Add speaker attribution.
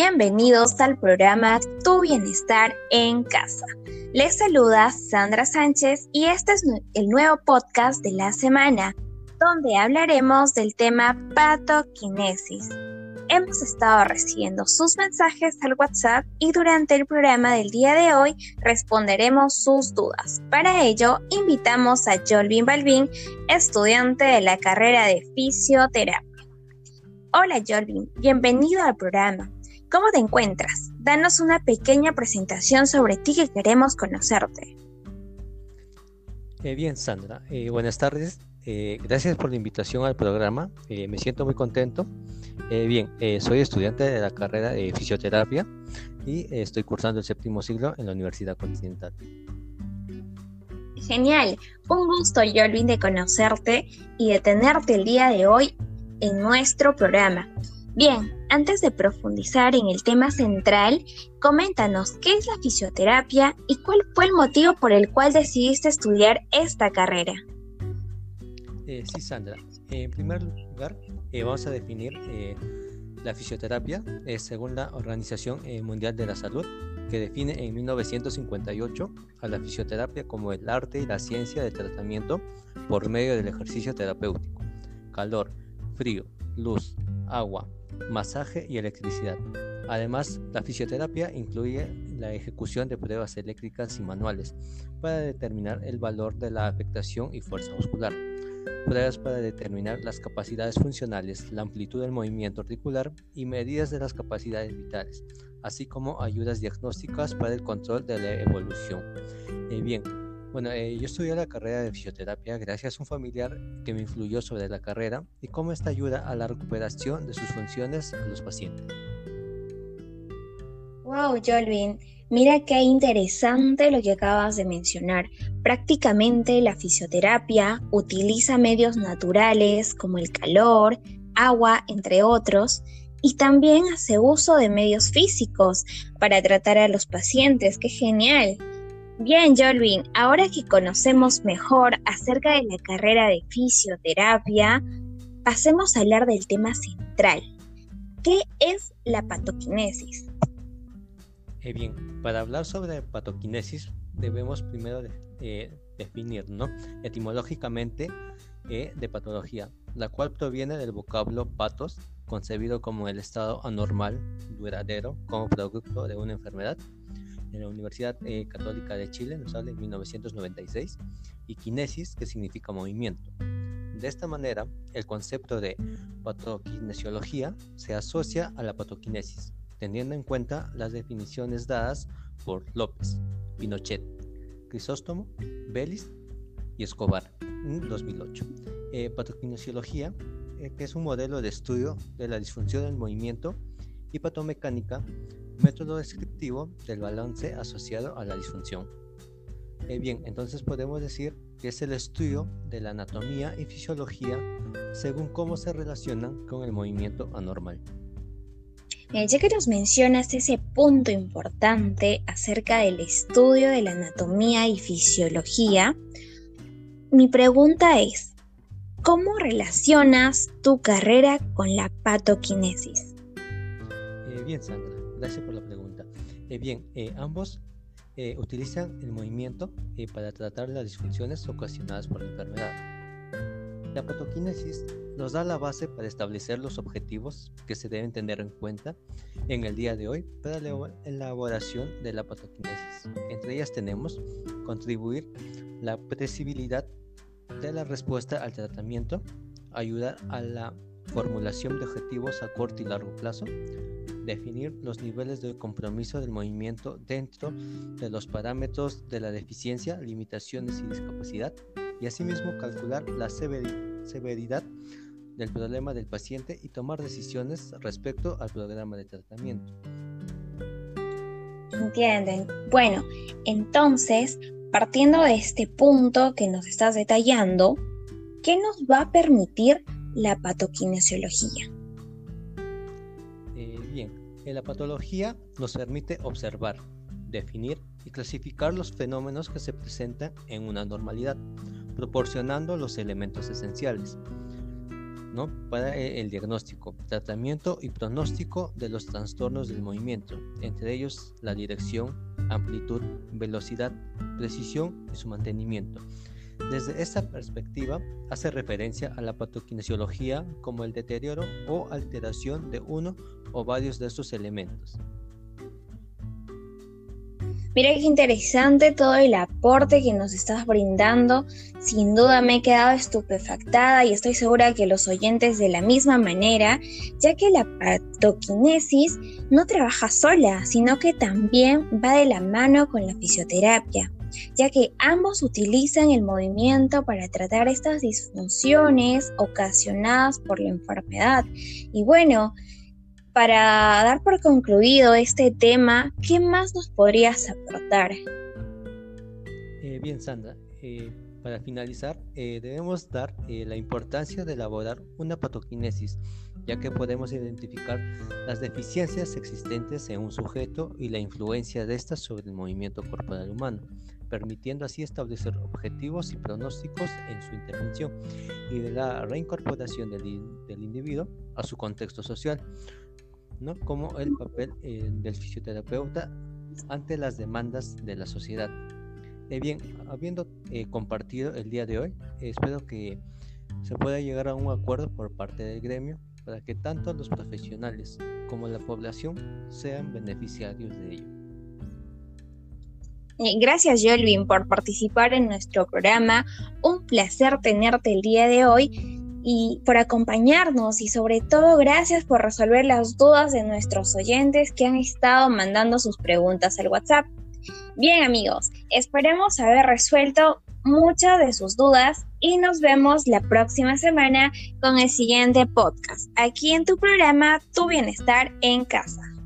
Speaker 1: Bienvenidos al programa Tu Bienestar en Casa. Les saluda Sandra Sánchez y este es el nuevo podcast de la semana, donde hablaremos del tema patoquinesis. Hemos estado recibiendo sus mensajes al WhatsApp y durante el programa del día de hoy responderemos sus dudas. Para ello, invitamos a Jolvin Balvin, estudiante de la carrera de fisioterapia. Hola Jolvin, bienvenido al programa. ¿Cómo te encuentras? Danos una pequeña presentación sobre ti que queremos conocerte.
Speaker 2: Eh, bien, Sandra. Eh, buenas tardes. Eh, gracias por la invitación al programa. me siento muy contento. bien, soy estudiante de la carrera de fisioterapia y estoy cursando el séptimo siglo en la Universidad Continental.
Speaker 1: Genial. Un gusto, Jolvin, de conocerte y de tenerte el día de hoy en nuestro programa. Bien, antes de profundizar en el tema central, coméntanos qué es la fisioterapia y cuál fue el motivo por el cual decidiste estudiar esta carrera.
Speaker 2: Eh, sí, Sandra. En primer lugar, eh, vamos a definir eh, la fisioterapia según la Organización Mundial de la Salud, que define en 1958 a la fisioterapia como el arte y la ciencia de tratamiento por medio del ejercicio terapéutico, calor, frío, luz, agua, masaje y electricidad. Además, la fisioterapia incluye la ejecución de pruebas eléctricas y manuales para determinar el valor de la afectación y fuerza muscular, pruebas para determinar las capacidades funcionales, la amplitud del movimiento articular y medidas de las capacidades vitales, así como ayudas diagnósticas para el control de la evolución. Eh, bien, bueno, eh, yo estudié la carrera de fisioterapia gracias a un familiar que me influyó sobre la carrera y cómo esta ayuda a la recuperación de sus funciones a los pacientes.
Speaker 1: Wow, Jolvin, mira qué interesante lo que acabas de mencionar. Prácticamente la fisioterapia utiliza medios naturales como el calor, agua, entre otros, y también hace uso de medios físicos para tratar a los pacientes. ¡Qué genial! Bien, Jolvin, ahora que conocemos mejor acerca de la carrera de fisioterapia, pasemos a hablar del tema central. ¿Qué es la patoquinesis?
Speaker 2: Eh, bien, para hablar sobre patoquinesis debemos primero eh, definir, ¿no? Etimológicamente eh, de patología, la cual proviene del vocablo patos, concebido como el estado anormal, duradero, como producto de una enfermedad en la Universidad eh, Católica de Chile, nos habla en 1996, y kinesis, que significa movimiento. De esta manera, el concepto de patokinesiología se asocia a la patoquinesis, teniendo en cuenta las definiciones dadas por López, Pinochet, Crisóstomo, Belis y Escobar en 2008. Eh, patokinesiología, eh, que es un modelo de estudio de la disfunción del movimiento y patomecánica método descriptivo del balance asociado a la disfunción. Eh, bien, entonces podemos decir que es el estudio de la anatomía y fisiología según cómo se relacionan con el movimiento anormal.
Speaker 1: ya que nos mencionas ese punto importante acerca del estudio de la anatomía y fisiología, mi pregunta es, ¿cómo relacionas tu carrera con la patoquinesis?
Speaker 2: Eh, bien, Sandra. Gracias por la pregunta. Eh, bien, eh, ambos eh, utilizan el movimiento para tratar las disfunciones ocasionadas por la enfermedad. La patoquinesis nos da la base para establecer los objetivos que se deben tener en cuenta en el día de hoy para la elaboración de la patoquinesis. Entre ellas tenemos contribuir la previsibilidad de la respuesta al tratamiento, ayudar a la formulación de objetivos a corto y largo plazo, definir los niveles de compromiso del movimiento dentro de los parámetros de la deficiencia, limitaciones y discapacidad, y asimismo calcular la severidad del problema del paciente y tomar decisiones respecto al programa de tratamiento.
Speaker 1: Entienden. Bueno, entonces, partiendo de este punto que nos estás detallando, ¿qué nos va a permitir la patoquinesiología?
Speaker 2: la patología nos permite observar, definir y clasificar los fenómenos que se presentan en una normalidad, proporcionando los elementos esenciales. ¿no? para e, el diagnóstico, tratamiento y pronóstico de los trastornos del movimiento, entre ellos la dirección, amplitud, velocidad, precisión y su mantenimiento. Desde esta perspectiva, hace referencia a la patokinesiología como el deterioro o alteración de uno o varios de estos elementos.
Speaker 1: Mira qué interesante todo el aporte que nos estás brindando. Sin duda me he quedado estupefactada y estoy segura que los oyentes de la misma manera, ya que la patoquinesis no trabaja sola, sino que también va de la mano con la fisioterapia ya que ambos utilizan el movimiento para tratar estas disfunciones ocasionadas por la enfermedad. Y bueno, para dar por concluido este tema, ¿qué más nos podrías aportar?
Speaker 2: Eh, bien, Sandra. Eh, para finalizar, eh, debemos dar la importancia de elaborar una patoquinesis, ya que podemos identificar las deficiencias existentes en un sujeto y la influencia de estas sobre el movimiento corporal humano, permitiendo así establecer objetivos y pronósticos en su intervención y de la reincorporación del, del individuo a su contexto social, ¿no? como el papel eh, del fisioterapeuta ante las demandas de la sociedad. Eh, bien, habiendo eh, compartido el día de hoy, espero que se pueda llegar a un acuerdo por parte del gremio para que tanto los profesionales como la población sean beneficiarios de ello.
Speaker 1: Gracias, Jolvin, por participar en nuestro programa. Un placer tenerte el día de hoy y por acompañarnos y sobre todo gracias por resolver las dudas de nuestros oyentes que han estado mandando sus preguntas al WhatsApp. Bien amigos, esperemos haber resuelto muchas de sus dudas y nos vemos la próxima semana con el siguiente podcast aquí en tu programa Tu Bienestar en Casa.